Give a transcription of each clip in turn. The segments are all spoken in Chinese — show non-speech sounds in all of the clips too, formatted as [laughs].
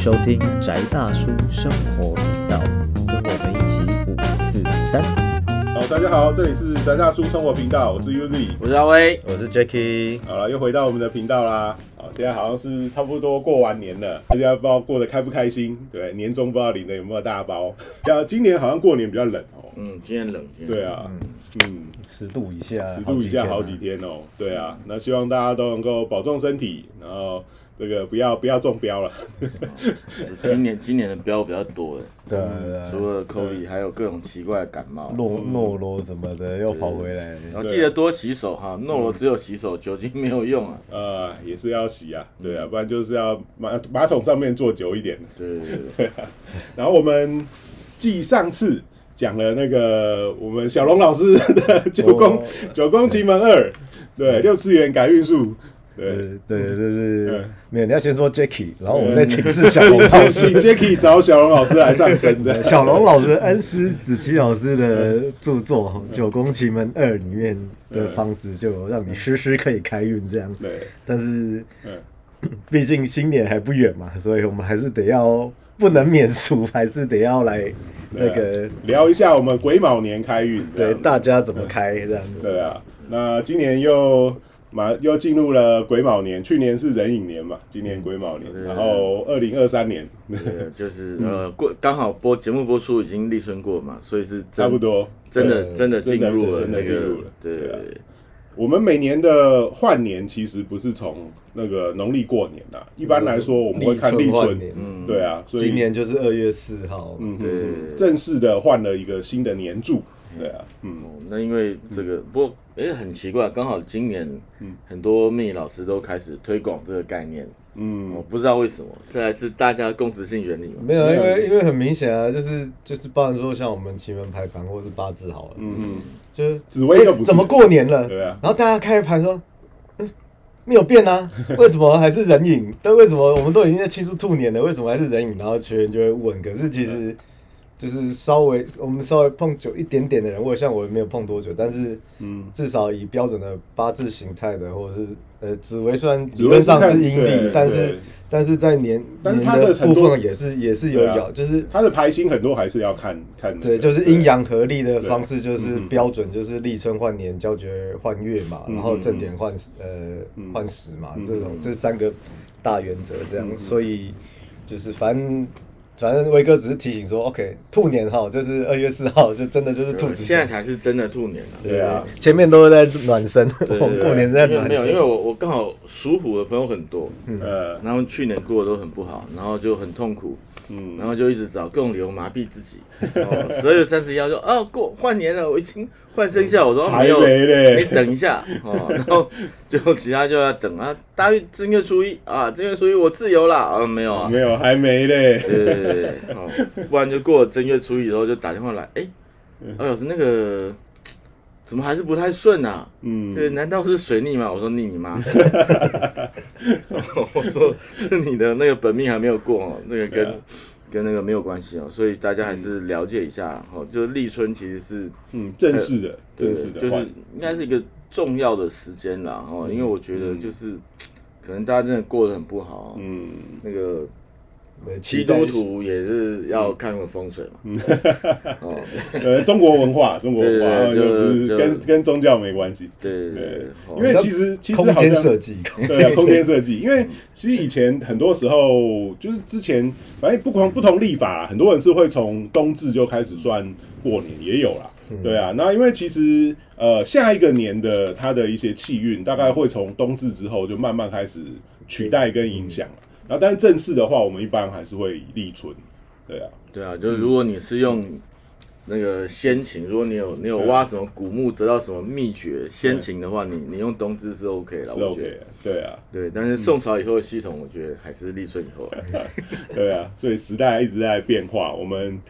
收听宅大叔生活频道，跟我们一起五四三。好，大家好，这里是宅大叔生活频道，我是 Uzi。我是阿威，我是 Jacky，好了，又回到我们的频道啦。好，现在好像是差不多过完年了，大家不知道过得开不开心？对，年终不知道领的有没有大包？要，今年好像过年比较冷哦。嗯，今天冷，今天对啊，嗯，十度以下，十度以下好几天哦。对啊，那希望大家都能够保重身体，然后这个不要不要中标了。[laughs] 今年今年的标比较多。的，对除了 COVID，还有各种奇怪的感冒。诺诺罗什么的又跑回来，然后记得多洗手哈，诺罗只有洗手，酒精没有用啊。呃，也是要洗啊，对啊，不然就是要马马桶上面坐久一点。对对对，然后我们继上次讲了那个我们小龙老师的九宫、哦九宫奇门二，对，六次元改运术，对，对对，就是嗯没有，你要先说 Jacky，然后我们再请示小龙老请师。Jacky 找小龙老师来上身的，小龙老师恩师子琪老师的著作《九宫奇门二》里面的方式，就让你时时可以开运这样。对，但是嗯，毕竟新年还不远嘛，所以我们还是得要不能免俗，还是得要来那个聊一下我们癸卯年开运，这对大家怎么开这样子。对啊，那今年又马又进入了癸卯年，去年是壬寅年嘛，今年癸卯年，对。然后二零二三年。对就是 [laughs] 呃过刚好播节目播出已经立春过嘛，所以是差不多，真的真的进入了真的那个进入了。对。对啊。我们每年的换年其实不是从那个农历过年呐，一般来说我们会看立春，嗯。对啊，所以今年就是二月四号，嗯对。正式的换了一个新的年柱，对啊，嗯。哦，那因为这个，不过哎、很奇怪，刚好今年很多命理老师都开始推广这个概念，嗯。我嗯，不知道为什么，这还是大家共识性原理嘛？没有，因为因为很明显啊，就是就是，包含说像我们奇门排盘或是八字好了，嗯嗯，就是紫薇又不是。怎么过年了，对啊。然后大家开盘说，嗯，没有变啊，[laughs] 为什么还是人影？但为什么我们都已经在庆祝兔年了，为什么还是人影？然后学员就会问，可是其实就是稍微我们稍微碰久一点点的人，或者像我也没有碰多久，但是嗯。至少以标准的八字形态的，或者是呃紫薇虽然理论上是阴历，但是但是在年但是年它的部分也是也是有咬，就是它的排星很多还是要看看那个，对，就是阴阳合力的方式，就是嗯标准，就是立春换年，交绝换月嘛，嗯然后正点换呃嗯换时嘛，嗯这种这三个大原则这样，所以就是反正反正威哥只是提醒说，OK，兔年哈，就是二月四号，就真的就是兔子，现在才是真的兔年了。对啊，前面都是在暖身，对我们 [laughs] 过年是在因为没有，因为我我刚好属虎的朋友很多，呃，然后去年过得都很不好，然后就很痛苦，嗯。然后就一直找各种理由麻痹自己。哦，十二月三十一号就 [laughs] 哦过换年了，我已经换生肖，我说还没有，你等一下哦，然后就其他就要等啊，大约正月初一啊，正月初一我自由了啊，没有啊，没有，还没嘞，对对对对，哦，不然就过了正月初一以后就打电话来，哎，二老师那个怎么还是不太顺啊？嗯，对，难道是水逆吗？我说逆你妈！我说是你的那个本命还没有过哦，那个跟、啊跟那个没有关系哦，所以大家还是了解一下哦。就是立春其实是嗯，正式的，正式的就是，应该是一个重要的时间啦哦，因为我觉得就是、[tsk] 可能大家真的过得很不好，嗯，那个基督徒也是要看个风水嘛，[laughs] 哦，[laughs] 呃，中国文化，中国文化，就不是就跟跟宗教没关系，对对因为其实其实空好像间设计，[laughs] 对啊，空间设计，因为其实以前很多时候就是之前，反正不同不同历法啦，很多人是会从冬至就开始算过年，也有啦。对啊，那因为其实呃下一个年的它的一些气运，大概会从冬至之后就慢慢开始取代跟影响了。然后，但是正式的话，我们一般还是会立春。对啊，对啊，就是如果你是用那个先秦，如果你有你有挖什么古墓得到什么秘诀先秦的话，你你用冬至是 OK 了，是我觉 OK 得。的。对啊，对，但是宋朝以后的系统，我觉得还是立春以后啊。[laughs] 对啊，所以时代一直在变化，我们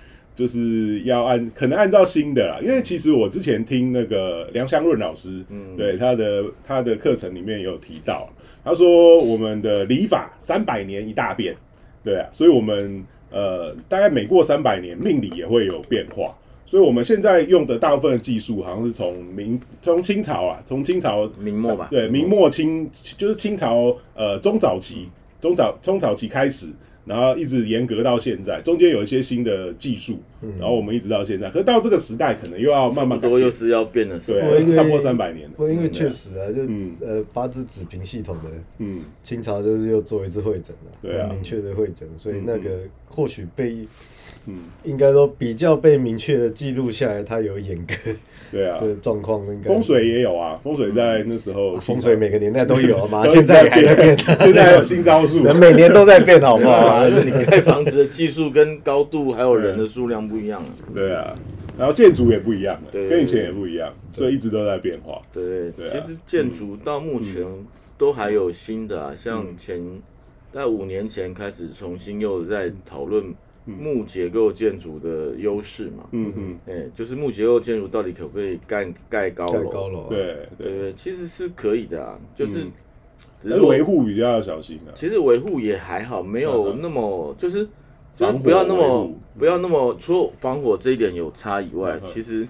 就是要按可能按照新的啦，因为其实我之前听那个梁湘润老师，嗯对他的他的课程里面有提到，他说我们的礼法三百年一大变，对啊，所以我们呃大概每过三百年，命理也会有变化。所以我们现在用的大部分的技术，好像是从明从清朝啊，从清朝明末吧，对，明末清就是清朝呃中早期，中早中早期开始，然后一直严格到现在，中间有一些新的技术，然后我们一直到现在，可是到这个时代可能又要慢慢多又是要变的时对候。对差不多三百年了我因为确实啊，就嗯。呃八字子平系统的嗯。清朝就是又做一次会诊了，对啊。明确的会诊，所以那个或许被嗯，应该说比较被明确的记录下来，它有严格对啊，的状况，应该。风水也有啊，风水在那时候啊风水每个年代都有嘛，都 [laughs] 现在也还在变，现在还有新招数，人每年都在变，好不好？[laughs] 啊，就你盖房子的技术跟高度还有人的数量不一样啊。对啊，然后建筑也不一样了，跟以前也不一样，所以一直都在变化。对对其实建筑到目前都还有新的啊，像前在五年前开始重新又在讨论木结构建筑的优势嘛。嗯嗯，哎，就是木结构建筑到底可不可以盖盖高楼？盖高楼，，对对，对。对，其实是可以的啊，就是嗯。只是维护比较要小心啊。其实维护也还好，没有那么就是就是不要那么不要那么除了防火这一点有差以外嗯，其实，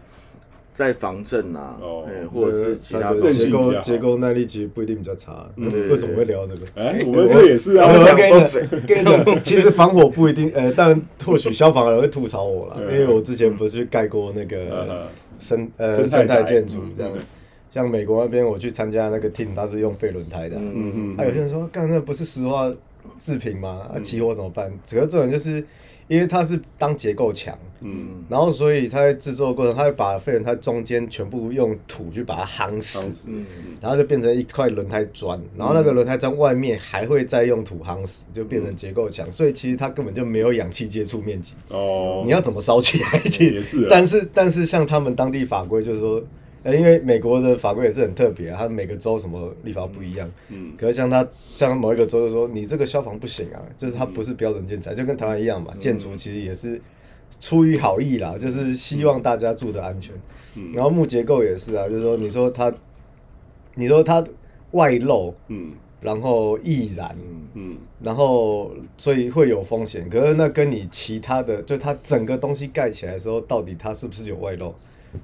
在防震啊哦，哎或者是其他结构性比结构耐力其实不一定比较差。嗯为什么会聊这个？哎，我们这也是啊。我，[laughs] 讲跟你讲，跟你讲，其实防火不一定，呃，当然或许消防人会吐槽我啦，因为我之前不是去盖过那嗯个嗯生呃生态生态建筑嗯这样。嗯，像美国那边我去参加那个 team，他是用废轮胎的啊，嗯嗯还有些人说，干那不是石化制品吗？那啊，起火怎么办？主要重点就是因为它是当结构墙，嗯，然后所以它在制作的过程，它会把废轮胎中间全部用土去把它夯当死，嗯，然后就变成一块轮胎砖，然后那个轮胎砖外面还会再用土夯死，就变成结构墙，所以其实它根本就没有氧气接触面积。哦，你要怎么烧起来？其实也是啊但是但是像他们当地法规就是说，呃，因为美国的法规也是很特别、啊，它每个州什么立法不一样。嗯可是像他像某一个州就说，你这个消防不行啊，就是它不是标准建材，就跟台湾一样嘛。建筑其实也是出于好意啦，就是希望大家住的安全。嗯然后木结构也是啊，就是说你说它，你说它外漏，嗯然后易燃，嗯然后所以会有风险。可是那跟你其他的，就它整个东西盖起来的时候，到底它是不是有外露？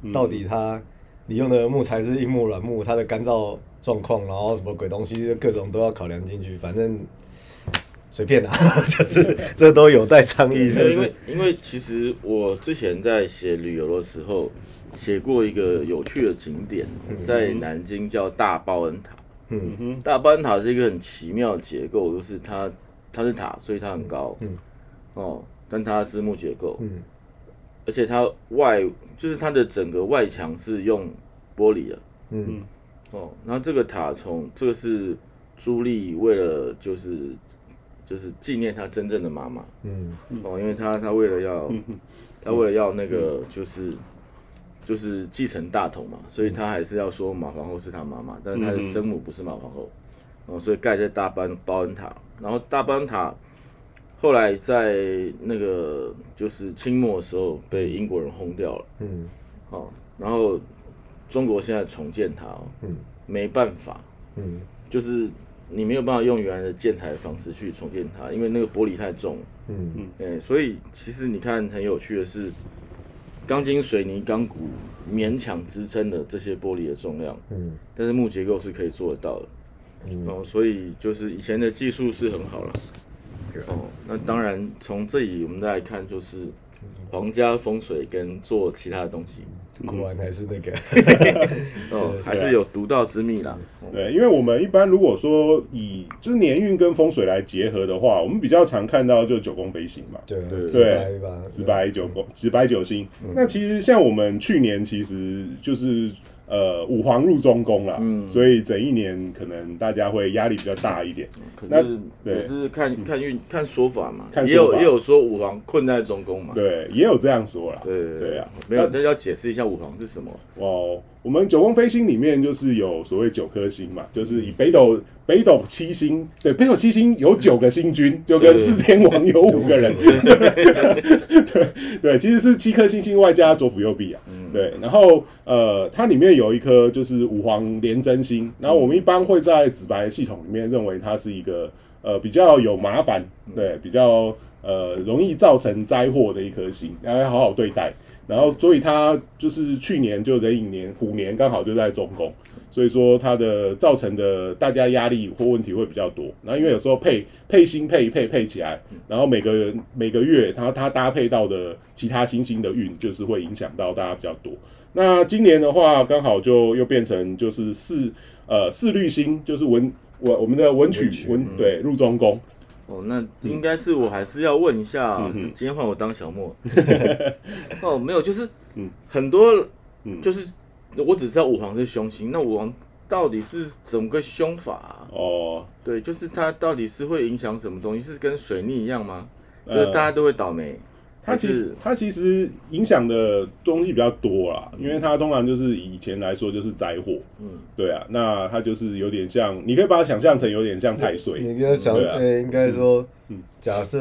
嗯到底它你用的木材是硬木、软木，它的干燥状况，然后什么鬼东西，各种都要考量进去。反正随便啦，[laughs] 就是这都有待商议。就是因为因为其实我之前在写旅游的时候，写过一个有趣的景点，在南京叫大报恩塔。嗯哼大报恩塔是一个很奇妙的结构，就是它它是塔，所以它很高。嗯哦，但它是木结构，嗯而且它外就是它的整个外墙是用玻璃的。嗯。哦，然后这个塔从这个是朱莉为了就是就是纪念她真正的妈妈。嗯。哦，因为她她为了要她为了要那个就是就是继承大统嘛，所以她还是要说马皇后是她妈妈，但是她的生母不是马皇后。哦，所以盖在大班包恩塔，然后大班塔后来在那个就是清末的时候被英国人轰掉了。嗯。哦，然后中国现在重建它哦，嗯。没办法，嗯。就是你没有办法用原来的建材的方式去重建它，因为那个玻璃太重。嗯。哎、所以其实你看很有趣的是，钢筋、水泥、钢骨勉强支撑的这些玻璃的重量，嗯。但是木结构是可以做得到的。嗯。哦，所以就是以前的技术是很好了。哦，那当然从这里我们再来看，就是皇家风水跟做其他的东西，果然还是那个，[laughs] 哦，还是有独到之秘啦。哦。对，因为我们一般如果说以就是年运跟风水来结合的话，我们比较常看到就九宫飞星嘛，对对。直白，直白九宫，直白九星。那其实像我们去年其实就是呃五皇入中宫了，嗯所以整一年可能大家会压力比较大一点。那可是对也是看看运看说法嘛，也有也有说五皇困在中宫嘛。对，也有这样说啦。对对啊，没有，那要解释一下五皇是什么。哦，我们九宫飞星里面就是有所谓九颗星嘛，就是以北斗北斗七星，对，北斗七星有九个星君，就跟四天王有五个人，对。[laughs] 对，其实是七颗星星外加左辅右弼啊，对，然后呃，它里面有一颗就是五黄廉贞星，然后我们一般会在紫白系统里面认为它是一个呃比较有麻烦，对，比较呃容易造成灾祸的一颗星，然后要好好对待。然后，所以他就是去年就壬寅年虎年刚好就在中宫，所以说它的造成的大家压力或问题会比较多。然后因为有时候配配星配一配配起来，然后每个人每个月它它搭配到的其他星星的运，就是会影响到大家比较多。那今年的话，刚好就又变成就是四呃四绿星，就是文我我们的文曲文曲文对入中宫。哦，那应该是我还是要问一下，嗯今天换我当小莫。[laughs] 哦，没有，就是嗯。很多嗯。就是我只知道五黄是凶星，那五黄到底是怎么个凶法啊、哦，对，就是它到底是会影响什么东西？是跟水逆一样吗？呃就是大家都会倒霉，还它其实是它其实影响的东西比较多啦，因为它通常就是以前来说就是灾祸，嗯对啊，那它就是有点像，你可以把它想象成有点像太岁，你要想，对应该说嗯，假设，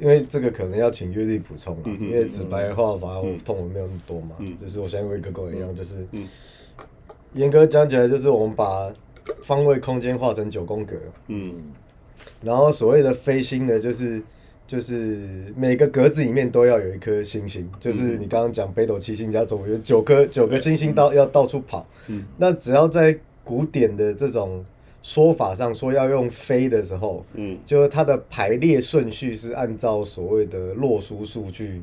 因为这个可能要请月历补充啊，嗯嗯因为纸白画法我嗯痛文没有那么多嘛嗯，就是我相信威哥跟我一样，就是嗯严格讲起来，就是我们把方位空间画成九宫格，嗯然后所谓的飞星呢，就是就是每个格子里面都要有一颗星星，就是你刚刚讲北斗七星加总有九颗九个星星到要到处跑。嗯。那只要在古典的这种说法上说要用飞的时候，嗯。就是它的排列顺序是按照所谓的洛书数去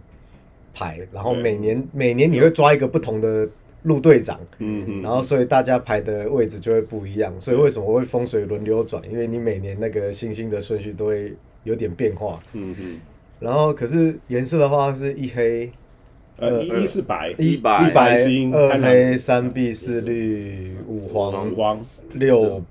排，然后每年每年你会抓一个不同的陆队长，嗯嗯，然后所以大家排的位置就会不一样，所以为什么会风水轮流转？因为你每年那个星星的顺序都会有点变化。嗯嗯，然后可是颜色的话是一黑呃一一是白，一白。一白二黑三碧四绿五黄六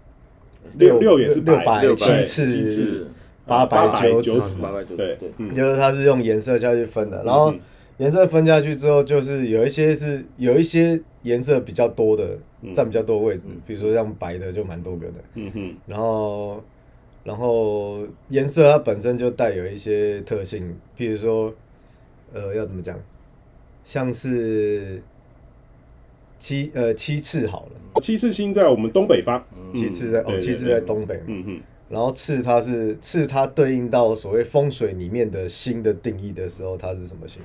六六也是六白白七六白七赤赤八八白九紫九紫，八白九紫对。就是它是用颜色下去分的，然后嗯。颜色分下去之后，就是有一些是有一些颜色比较多的嗯。占比较多的位置，比如说像白的就蛮多个的，嗯哼然后然后颜色它本身就带有一些特性，譬如说呃要怎么讲，像是七呃七次好了，七次星在我们东北方，七次在哦对对七赤对。在东北嘛，然后次它是次它对应到所谓风水里面的星的定义的时候，它是什么星？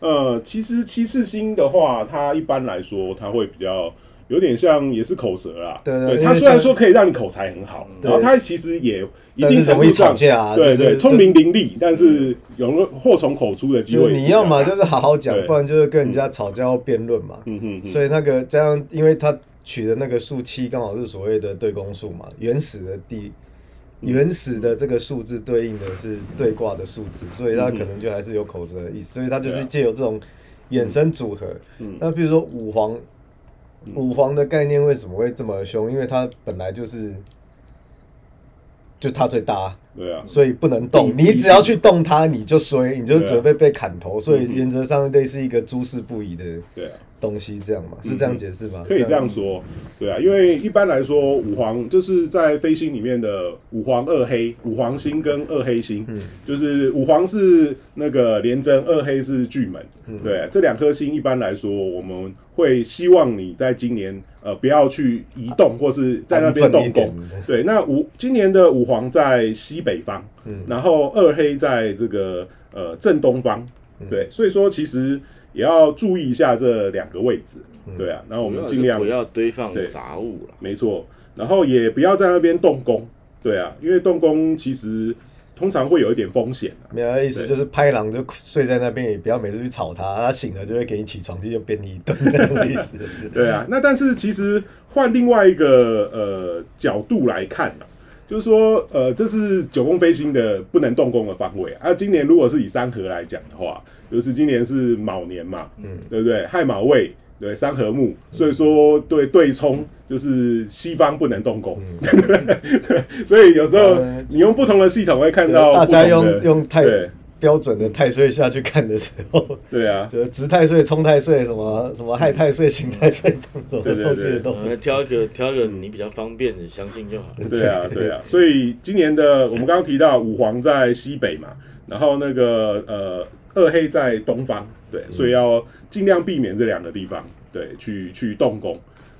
呃，其实七次星的话，它一般来说它会比较有点像也是口舌啦。对对因为它虽然像说可以让你口才很好，然后他其实也一定容易吵程度上，对对，就是聪明伶俐，但是有祸从口出的机就会。你要嘛就是好好讲，不然就是跟人家吵架或辩论嘛。嗯哼哼，所以那个这样，因为他取的那个数七刚好是所谓的对公数嘛，原始的地。原始的这个数字对应的是对卦的数字，所以它可能就还是有口舌的意思，所以它就是借由这种衍生组合。嗯那比如说五黄，五皇的概念为什么会这么凶？因为他本来就是，就他最大，对啊，所以不能动。你只要去动他，你就衰，你就准备被砍头。所以原则上类似一个诸事不宜的对啊。东西，这样嘛？是这样解释吗？可以这样。说，对啊，因为一般来说，五黄就是在飞星里面的五黄二黑，五黄星跟二黑星，嗯。就是五黄是那个廉贞，二黑是巨门，嗯。对啊、这两颗星一般来说，我们会希望你在今年呃不要去移动或是在那边动工。对，那五今年的五黄在西北方，嗯。然后二黑在这个呃正东方，嗯。对，所以说其实也要注意一下这两个位置，嗯对啊，然后我们尽量不要堆放杂物了。没错，然后也不要在那边动工，对啊，因为动工其实通常会有一点风险啊。没有意思，就是拍狼就睡在那边，也不要每次去吵他，他醒了就会给你起床气，就扁你一顿那种意思。对啊，那但是其实换另外一个呃角度来看啊，就是说呃这是九宫飞星的不能动工的方位啊。啊今年如果是以三合来讲的话，就是今年是卯年嘛，嗯对不对？亥卯未。对，三合木，所以说对对冲就是西方不能动工，[laughs] 对，所以有时候嗯你用不同的系统会看到大家用用太对标准的太岁下去看的时候，对啊，就是直太岁、冲太岁、什么什么害太岁、刑太岁，什么对对对。后续的都呃，挑一个挑一个你比较方便的，相信就好。对啊，对啊，[laughs] 所以今年的我们刚刚提到五黄在西北嘛，然后那个呃二黑在东方，对，所以要尽量避免这两个地方，对，去去动工。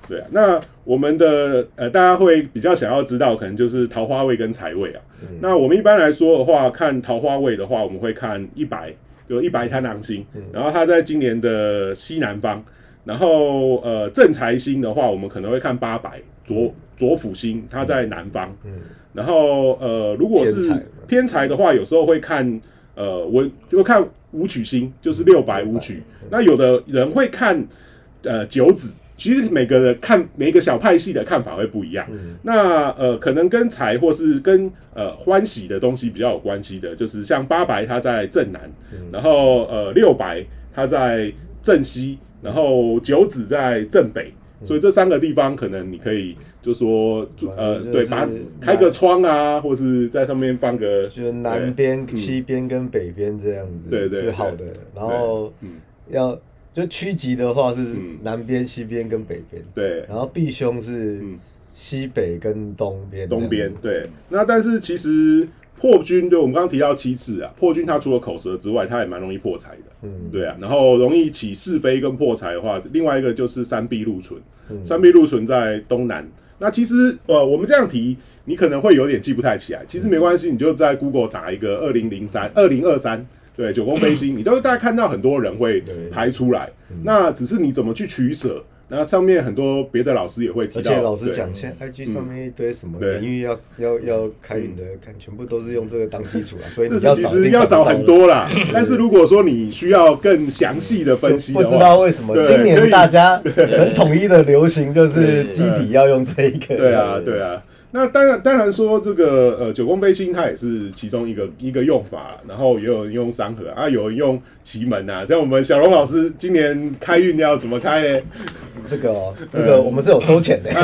对啊，那我们的呃，大家会比较想要知道，可能就是桃花位跟财位啊。那我们一般来说的话，看桃花位的话，我们会看一白，就一白贪狼星，然后它在今年的西南方。然后呃正财星的话，我们可能会看八白左左辅星，它在南方。嗯，然后呃，如果是偏财的话，有时候会看呃，我就会看武曲星，就是六白武曲。那有的人会看呃九子，其实每个人看每个小派系的看法会不一样。那呃，可能跟财或是跟呃欢喜的东西比较有关系的，就是像八白它在正南，然后呃六白它在正西，然后九子在正北。所以这三个地方可能你可以就说呃就是对，把开个窗啊，或是在上面放个就是南边、对西边跟北边这样子，对对是好的。然后嗯。要就趋吉的话是嗯南边、西边跟北边，对然后避凶是嗯西北跟东边。东边对。那但是其实破军，对我们刚刚提到七次啊，破军它除了口舌之外，它也蛮容易破财的。嗯，对啊，然后容易起是非跟破财的话，另外一个就是三壁禄存，嗯三壁禄存在东南。那其实呃，我们这样提，你可能会有点记不太起来。其实没关系，你就在 Google 打一个二零零三、二零二三，对，九宫飞星，[clears throat] 你都会大家看到很多人会对排出来。那只是你怎么去取舍。那上面很多别的老师也会提到，而且老师讲，现在 IG 上面一堆什么对年运要要要开运的，看全部都是用这个当基础啊，[laughs] 所以这你要是其实要找很多啦。但是如果说你需要更详细的分析的，不知道为什么今年大家 [laughs] 很统一的流行就是基底要用这一个。对啊，对啊。那当然，当然说这个呃九宫飞星它也是其中一个一个用法，然后也有人用三合啊，有人用奇门啊。像我们小龙老师今年开运要怎么开呢？这个哦，[laughs] 这个我们是有收钱的。[laughs]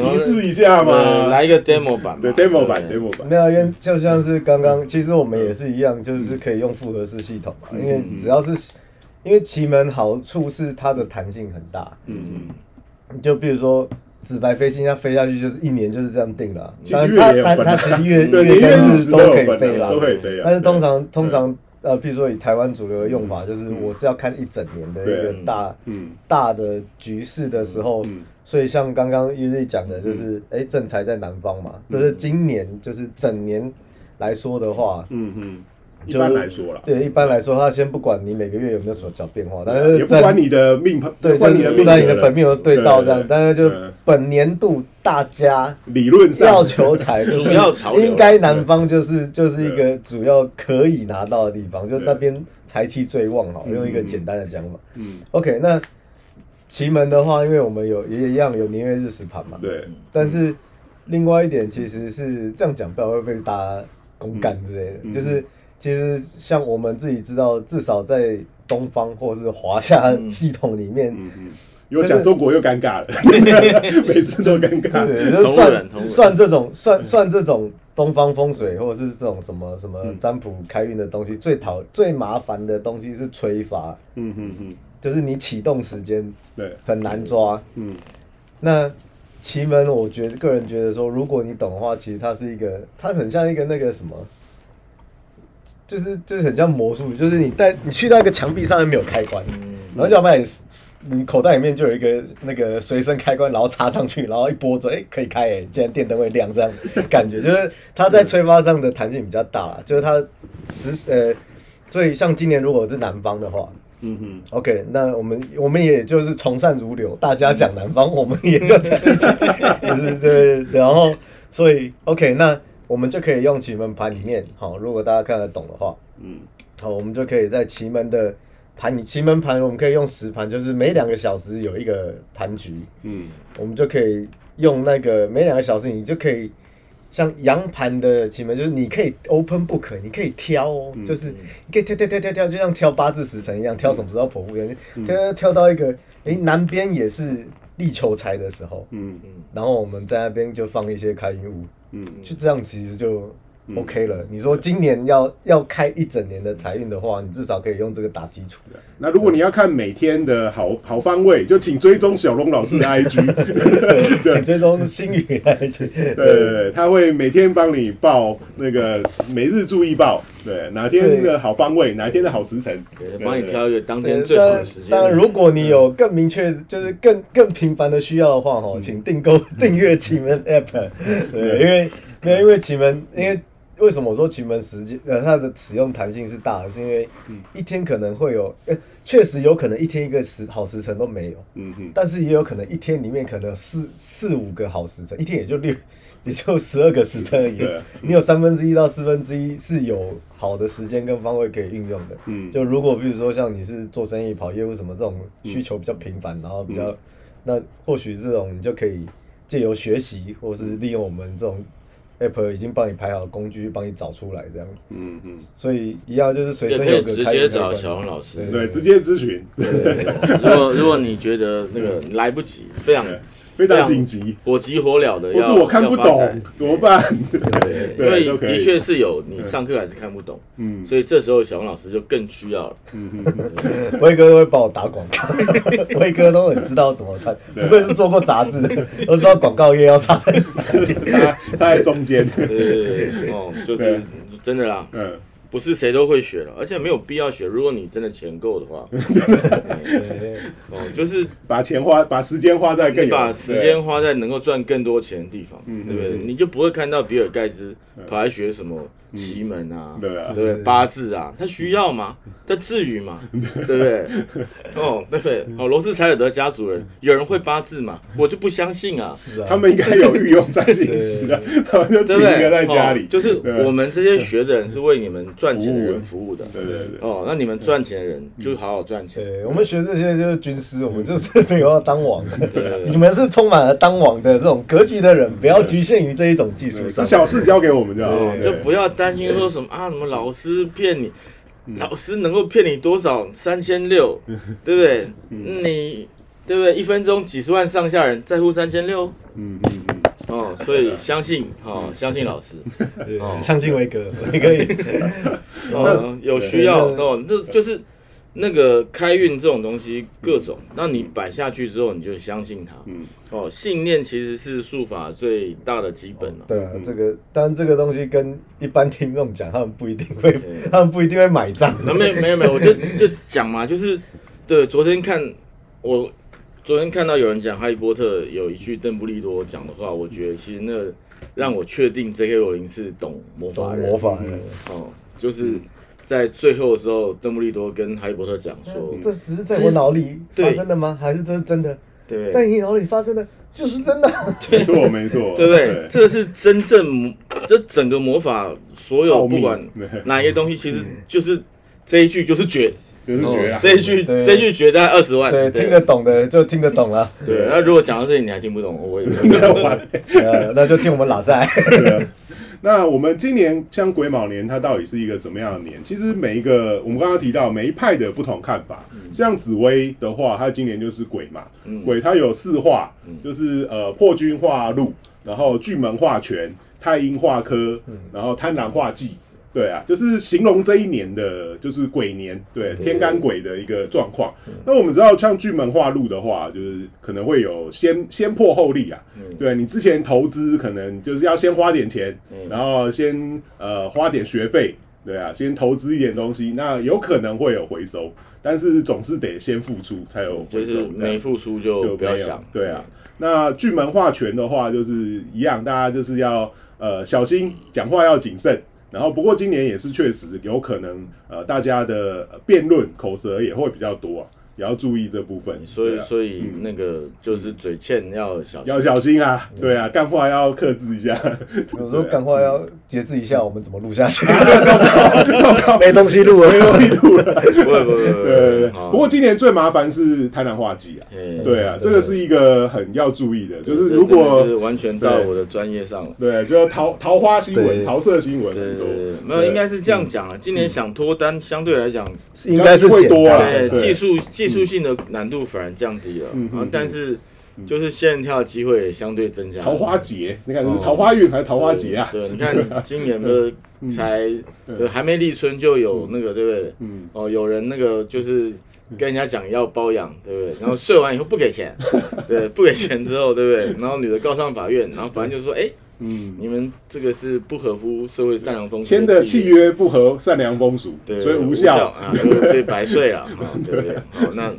提示一下呃嘛。来一个 demo 版嘛，对 demo 版，demo 版，没有，因为就像是刚刚，其实我们也是一样，就是可以用复合式系统嘛。因为只要是，因为奇门好处是它的弹性很大，嗯嗯，就比如说紫白飞星，它飞下去就是一年就是这样定了啊。其实月也有它它它其实月 [laughs] 对，月年月跟日都可以飞啦，都可以飞啊。但是通常通常呃，譬如说以台湾主流的用法，就是我是要看一整年的一个大嗯。大的局势的时候嗯，所以像刚刚 U Z 讲的，就是哎正财在南方嘛，就是今年就是整年来说的话，嗯嗯，一就是般来说啦，对一般来说，他先不管你每个月有没有什么小变化，但是也不管你的命盘，对，不管就是你的命格不然你的本命有对到这样，但是就嗯本年度大家理论上要求财，[laughs] 就主要潮流应该南方就是就是一个主要可以拿到的地方，就那边财气最旺哈。用一个简单的讲法嗯，，OK，那奇门的话，因为我们有也一样有年月日时盘嘛，对，但是另外一点其实是这样讲，不知道会不会被大家公干之类的，嗯。就是其实像我们自己知道，至少在东方或是华夏系统里面，嗯嗯，有讲中国又尴尬了，[laughs] 每次都尴尬。对，就是算算这种算算这种东方风水或者是这种什么什么嗯。占卜开运的东西，最讨最麻烦的东西是催发，嗯嗯嗯，就是你启动时间对，很难抓。嗯。那奇门，我觉得个人觉得说，如果你懂的话，其实它是一个，它很像一个那个什么，就是就是很像魔术，就是你带你去到一个墙壁上面没有开关，然后就要把你你口袋里面就有一个那个随身开关，然后插上去，然后一拨着，哎、可以开哎、竟然电灯会亮，这样 [laughs] 感觉就是它在吹发上的弹性比较大啦，就是它实呃，所以像今年如果是南方的话，嗯嗯 OK，那我们我们也就是从善如流，大家讲南方，我们也就讲一起，[laughs] 就是这，然后所以 OK，那我们就可以用奇门盘里面，好，如果大家看得懂的话，嗯。好，我们就可以在奇门的盘，奇门盘我们可以用十盘，就是每两个小时有一个盘局，嗯。我们就可以用那个每两个小时，你就可以像阳盘的奇门，就是你可以 open book，你可以挑哦，就是你可以挑挑挑挑挑，就像挑八字时辰一样，挑什么时候剖腹一样，挑挑挑到一个，诶，南边也是立求财的时候，嗯嗯然后我们在那边就放一些开运物，嗯。就这样其实就 OK 了。你说今年要要开一整年的财运的话，你至少可以用这个打基础。那如果你要看每天的好好方位，就请追踪小龙老师的 IG，对，[laughs] 追踪星宇 IG，。对对对，他会每天帮你报那个每日注意报，对，哪天的好方位，哪天的好时辰，对帮你挑一个当对天最好的时间。当然，如果你有更明确，就是更更频繁的需要的话，哈，请订购订阅奇门 App。对，因为没有，因为奇门，因为为什么我说奇门时间呃它的使用弹性是大的，是因为嗯。一天可能会有，呃确实有可能一天一个时好时辰都没有，嗯哼，但是也有可能一天里面可能有四四五个好时辰，一天也就六也就十二个时辰而已。你有三分之一到四分之一是有好的时间跟方位可以运用的。嗯就如果比如说像你是做生意、跑业务什么这种需求比较频繁，然后比较，嗯那或许这种你就可以借由学习，或是利用我们这种 app 已经帮你排好的工具，帮你找出来这样子。嗯嗯，所以一样就是随身有个开直接找小王老师。对，直接咨询，如果如果你觉得那个来不及，非常对非常紧急，火急火燎的，或是要我看不懂怎么办？对，因为的确是有你上课还是看不懂，嗯。所以这时候小王老师就更需要。了。威哥都会帮我打广告，[laughs] 威哥都很知道怎么穿，不愧是做过杂志的，都知道广告页要插在。[laughs] 插插在中间，对对对对，哦，就是真的啦，嗯，不是谁都会学了，而且没有必要学。如果你真的钱够的话，[laughs] 哦，就是把钱花，把时间花在更把时间花在能够赚更多钱的地方，嗯对不对？嗯你就不会看到比尔盖茨跑来学什么奇门啊，对啊对不对？八字啊，他需要吗？他至于吗？对不对？[laughs] 哦，对不对？哦，罗斯柴尔德家族人有人会八字吗？我就不相信啊，是啊，他们应该有御用占星师的，[laughs] 他们就请对不对？一个在家里哦，就是我们这些学的人是为你们赚钱的人服务的。对对对，哦，那你们赚钱的人就好好赚钱。对，我们学这些就是军师，我们就是没有要当王的。对你们是充满了当王的这种格局的人，不要局限于这一种技术上。小事交给我们就好，哦，对就不要担心说什么啊，什么老师骗你，嗯。老师能够骗你多少？三千六，[laughs] 对不对？嗯。你对不对？一分钟几十万上下人在乎三千六？嗯嗯嗯，哦，所以相信哦，相信老师。[laughs] 哦相信威哥，威哥也。[laughs] 哦，有需要哦，这就是那个开运这种东西各种，那你摆下去之后，你就相信它。嗯哦，信念其实是术法最大的基本了。对啊，这个当然这个东西跟一般听众讲，他们不一定会，他们不一定会买账。那没有没有没有，我就就讲嘛，就是对，昨天看我昨天看到有人讲《哈利波特》有一句邓布利多讲的话，我觉得其实那让我确定 J.K. 罗琳是懂魔法人。懂魔法嗯的，哦，就是在最后的时候，邓布利多跟哈利波特讲说，这只是在我脑里对。发生的吗？还是这是真的？对。在你脑里发生的就是真的。没错没错，[laughs] 对不对？这是真正这整个魔法所有不管哪一些东西，其实就是这一句就是绝，就是绝啊，这一句对。这一句绝在二十万，对，听得懂的就听得懂了，对，那如果讲到这里你还听不懂，我也 [laughs] 呃，那就听我们拉塞。那我们今年像癸卯年，它到底是一个怎么样的年？其实每一个我们刚刚提到每一派的不同看法。像紫薇的话，它今年就是癸嘛，嗯癸它有四化，就是呃破军化禄，然后巨门化权，太阴化科，然后贪狼化忌。对啊，就是形容这一年的，就是鬼年，对天干鬼的一个状况。那我们知道，像巨门化禄的话，就是可能会有先先破后立啊。对你之前投资，可能就是要先花点钱，然后先呃花点学费，对啊，先投资一点东西，那有可能会有回收，但是总是得先付出才有回收。就是没付出就就不要想，对啊，那巨门化权的话，就是一样，大家就是要呃小心讲话要谨慎。然后，不过今年也是确实有可能，呃，大家的辩论口舌也会比较多啊，也要注意这部分。所以啊。所以那个就是嘴欠要小心，要小心啊，对啊，干话要克制一下。有时候赶快要节制一下，我们怎么录下去？[laughs] 没东西录了，没东西录了。不会不会不会对对对，不过今年最麻烦是贪婪化忌啊。对啊，这个是一个很要注意的，就是如果是完全到我的专业上了。对，就是桃桃花新闻、桃色新闻对很多。对对，，没有，应该是这样讲啊。今年想脱单，相对来讲，应该是会多啊。对。技术技术性的难度反而降低了嗯但是就是仙人跳的机会也相对增加。桃花节，你看是桃花运还是桃花节啊？对，你看今年的才呃还没立春就有那个，对不对？嗯，哦，有人那个就是跟人家讲要包养，对不对？然后睡完以后不给钱，[laughs] 对，不给钱之后，对不对？然后女的告上法院，然后法院就说，哎，嗯，你们这个是不合乎社会善良风俗签的契约不合善良风俗，对，所以无无效。啊，就 [laughs] 被白睡了，[laughs] 啊，对不对？好，那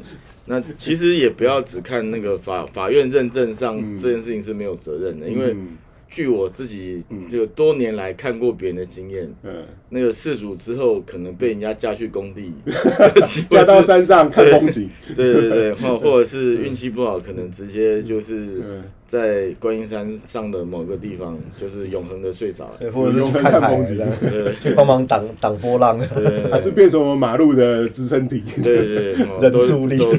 那其实也不要只看那个法法院认证上这件事情是没有责任的，因为嗯据我自己嗯。这个多年来看过别人的经验，嗯，那个事主之后可能被人家架去工地，[laughs] 嫁到山上看风景，[laughs] 对对对，或或者是运气不好，可能直接就是嗯在观音山上的某个地方，就是永恒的睡着了。对或者是看风景。这样。对去帮忙挡挡波浪。对还是变成我们马路的支撑体。对对对，哦忍都住力。都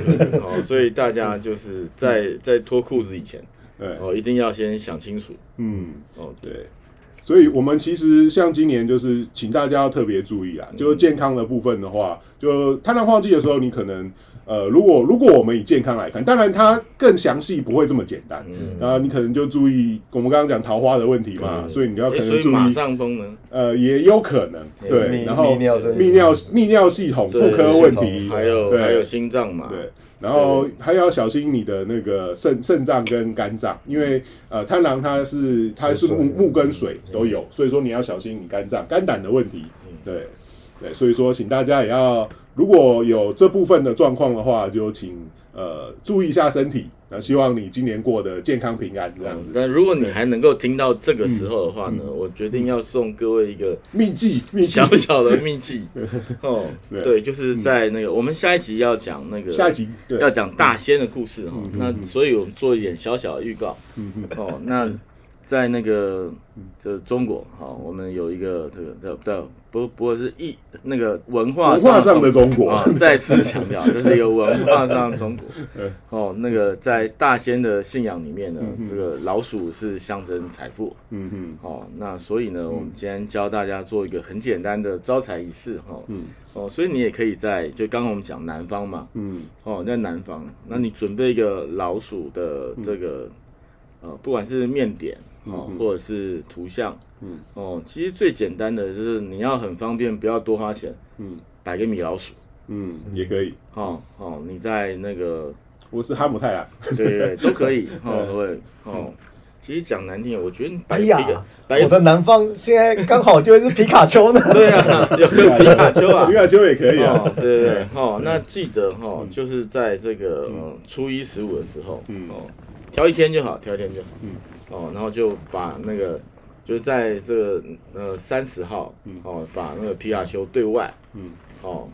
所以大家就是在在脱裤子以前，对，哦，一定要先想清楚。嗯，哦，对，所以，我们其实像今年就是，请大家要特别注意啊。就是健康的部分的话，就贪婪旺季的时候，你可能呃，如果如果我们以健康来看，当然它更详细不会这么简单。嗯，然后你可能就注意我们刚刚讲桃花的问题嘛，嗯所以你要可能注意，马上功能，呃，也有可能对，然后泌尿泌尿泌尿系统、妇对科问题，还有对。还有心脏嘛，对，然后还要小心你的那个肾肾脏跟肝脏，因为呃贪狼它是它是木木跟水都有，所以说你要小心你肝脏肝胆的问题。对对，所以说请大家也要如果有这部分的状况的话，就请呃注意一下身体。那希望你今年过得健康平安这样。子。嗯但如果你还能够听到这个时候的话呢，我决定要送各位一个秘籍秘小，小的秘籍。[laughs] 哦，对。对，就是在那个我们下一集要讲那个下一集对。要讲大仙的故事哈嗯，那所以我们做一点小小的预告。哦，那在那个这中国哈，我们有一个这个叫叫不不过是一那个文化上的中国。啊，再次强调这是一个文化上的中国。[laughs] [laughs] 嗯。哦，那个在大仙的信仰里面呢这个老鼠是象征财富。嗯嗯哦，那所以呢，我们今天教大家做一个很简单的招财仪式哈。嗯。哦，所以你也可以在就刚刚我们讲南方嘛，嗯。哦，在南方，那你准备一个老鼠的这个、呃，不管是面点哦或者是图像，嗯。哦，其实最简单的就是你要很方便，不要多花钱，嗯。摆个米老鼠，嗯，也可以。哦哦，你在那个我是哈姆太郎，对对对都可以，[laughs] 哦嗯对哦。其实讲难听点，我觉得哎呀，我的南方现在刚好就会是皮卡丘呢。[laughs] 对啊，有个 [laughs] 皮卡丘啊。皮，卡丘也可以啊。哦，。对对对，哦，那记得哈，就是在这个呃初一十五的时候，嗯。哦，挑一天就好，挑一天就好，嗯。哦，然后就把那个就是在这个呃三十号，嗯。哦，把那个皮卡丘对外，嗯。哦，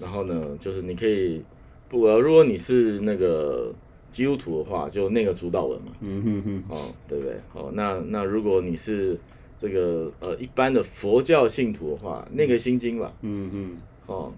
然后呢，就是你可以不，呃如果你是那个基督徒的话，就那个主导文嘛，嗯哼哼，哦，对不对？哦，那那如果你是这个呃一般的佛教信徒的话，那个心经吧，嗯嗯，哦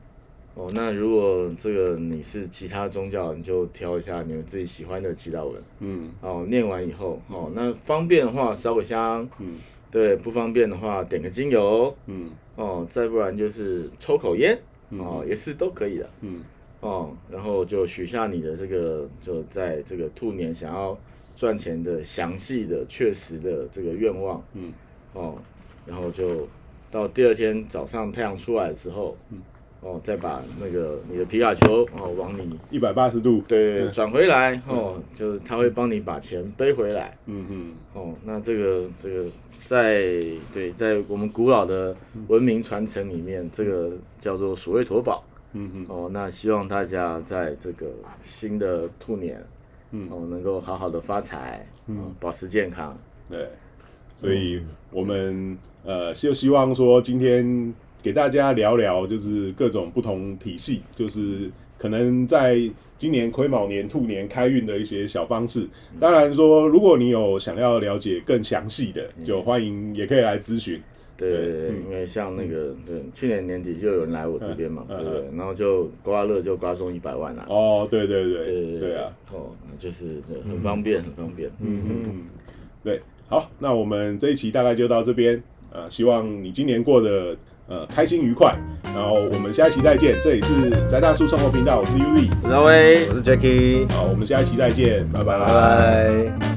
哦，那如果这个你是其他宗教，你就挑一下你们自己喜欢的祈祷文，嗯。哦，念完以后，哦，那方便的话烧个香，嗯。对，不方便的话点个精油，嗯。哦，再不然就是抽口烟，哦，也是都可以的，嗯。哦，然后就许下你的这个就在这个兔年想要赚钱的详细的、确实的这个愿望，嗯。哦，然后就到第二天早上太阳出来的时候，嗯哦，再把那个你的皮卡丘哦往你一百八十度，对对转回来哦，就是他会帮你把钱背回来嗯嗯，哦。那这个这个在对在我们古老的文明传承里面，这个叫做所谓驼宝嗯嗯，哦。那希望大家在这个新的兔年，嗯哦，能够好好的发财，嗯，保持健康。对，所以我们呃就希望说今天给大家聊聊，就是各种不同体系，就是可能在今年癸卯年、兔年开运的一些小方式。当然说，如果你有想要了解更详细的，就欢迎也可以来咨询。对对对，嗯因为像那个对，去年年底就有人来我这边嘛，嗯对不对？然后就刮乐就刮中一百万啦。哦，对对对对对对啊，，哦，那就是对很方便，很方便。嗯嗯嗯，对，好，那我们这一期大概就到这边，呃，希望你今年过得呃开心愉快，然后我们下一期再见，这里是宅大叔生活频道，我是 Uzi，张威我。是 Jacky，好，我们下一期再见，拜拜拜拜。